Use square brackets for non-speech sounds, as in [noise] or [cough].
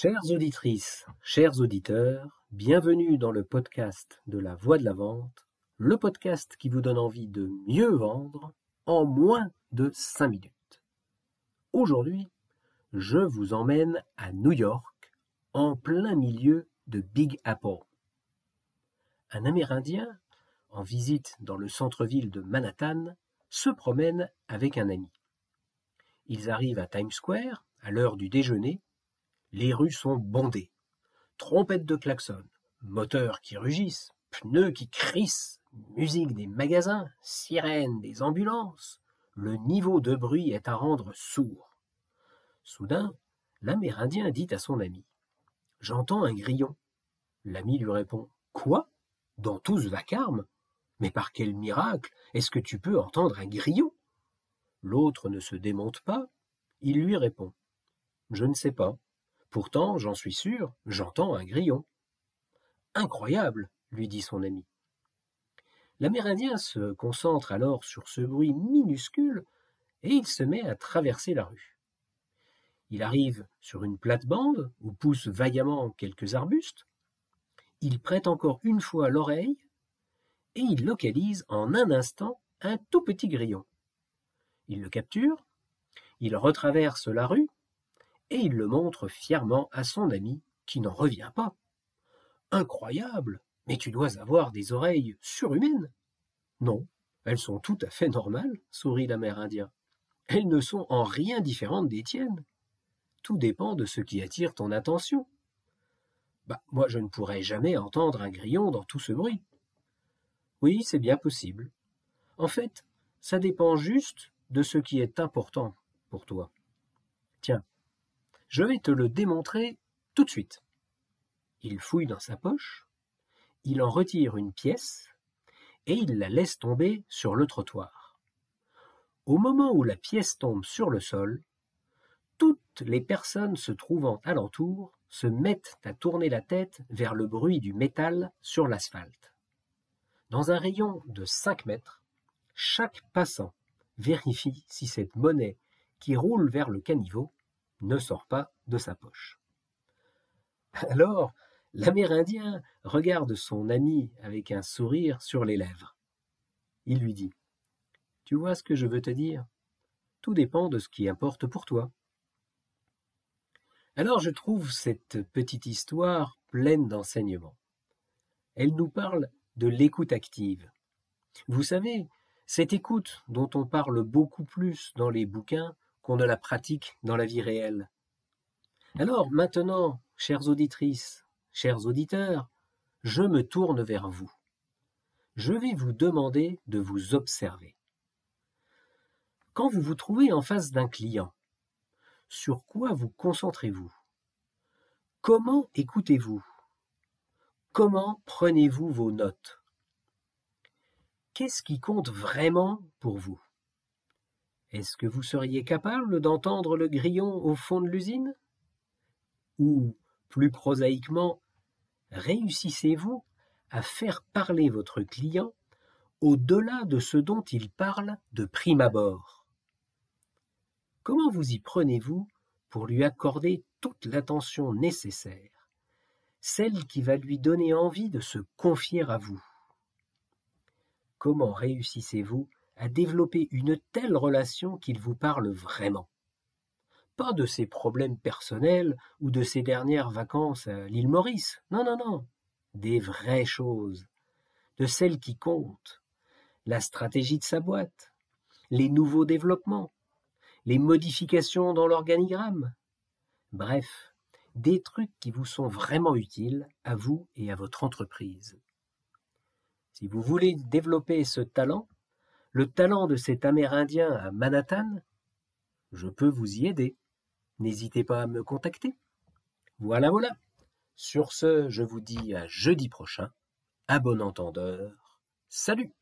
Chères auditrices, chers auditeurs, bienvenue dans le podcast de la Voix de la Vente, le podcast qui vous donne envie de mieux vendre en moins de 5 minutes. Aujourd'hui, je vous emmène à New York, en plein milieu de Big Apple. Un Amérindien, en visite dans le centre-ville de Manhattan, se promène avec un ami. Ils arrivent à Times Square à l'heure du déjeuner les rues sont bondées. Trompettes de klaxon, moteurs qui rugissent, pneus qui crissent, musique des magasins, sirènes des ambulances. Le niveau de bruit est à rendre sourd. Soudain, l'Amérindien dit à son ami J'entends un grillon. L'ami lui répond Quoi? Dans tout ce vacarme? Mais par quel miracle est-ce que tu peux entendre un grillon? L'autre ne se démonte pas. Il lui répond Je ne sais pas. Pourtant, j'en suis sûr, j'entends un grillon. Incroyable, lui dit son ami. L'Amérindien se concentre alors sur ce bruit minuscule et il se met à traverser la rue. Il arrive sur une plate-bande où poussent vaillamment quelques arbustes. Il prête encore une fois l'oreille et il localise en un instant un tout petit grillon. Il le capture, il retraverse la rue et il le montre fièrement à son ami, qui n'en revient pas. Incroyable. Mais tu dois avoir des oreilles surhumaines. Non, elles sont tout à fait normales, sourit l'Amérindien. Elles ne sont en rien différentes des tiennes. Tout dépend de ce qui attire ton attention. Bah, moi je ne pourrais jamais entendre un grillon dans tout ce bruit. Oui, c'est bien possible. En fait, ça dépend juste de ce qui est important pour toi. Tiens, je vais te le démontrer tout de suite. Il fouille dans sa poche, il en retire une pièce, et il la laisse tomber sur le trottoir. Au moment où la pièce tombe sur le sol, toutes les personnes se trouvant alentour se mettent à tourner la tête vers le bruit du métal sur l'asphalte. Dans un rayon de cinq mètres, chaque passant vérifie si cette monnaie qui roule vers le caniveau ne sort pas de sa poche. [laughs] Alors, l'Amérindien regarde son ami avec un sourire sur les lèvres. Il lui dit Tu vois ce que je veux te dire? Tout dépend de ce qui importe pour toi. Alors je trouve cette petite histoire pleine d'enseignements. Elle nous parle de l'écoute active. Vous savez, cette écoute dont on parle beaucoup plus dans les bouquins qu'on ne la pratique dans la vie réelle. Alors maintenant, chères auditrices, chers auditeurs, je me tourne vers vous. Je vais vous demander de vous observer. Quand vous vous trouvez en face d'un client, sur quoi vous concentrez-vous? Comment écoutez-vous? Comment prenez-vous vos notes? Qu'est-ce qui compte vraiment pour vous? Est-ce que vous seriez capable d'entendre le grillon au fond de l'usine? Ou, plus prosaïquement, réussissez-vous à faire parler votre client au-delà de ce dont il parle de prime abord? Comment vous y prenez-vous pour lui accorder toute l'attention nécessaire, celle qui va lui donner envie de se confier à vous? Comment réussissez-vous à développer une telle relation qu'il vous parle vraiment. Pas de ses problèmes personnels ou de ses dernières vacances à l'île Maurice. Non, non, non. Des vraies choses. De celles qui comptent. La stratégie de sa boîte. Les nouveaux développements. Les modifications dans l'organigramme. Bref, des trucs qui vous sont vraiment utiles à vous et à votre entreprise. Si vous voulez développer ce talent, le talent de cet Amérindien à Manhattan, je peux vous y aider. N'hésitez pas à me contacter. Voilà, voilà. Sur ce, je vous dis à jeudi prochain. À bon entendeur. Salut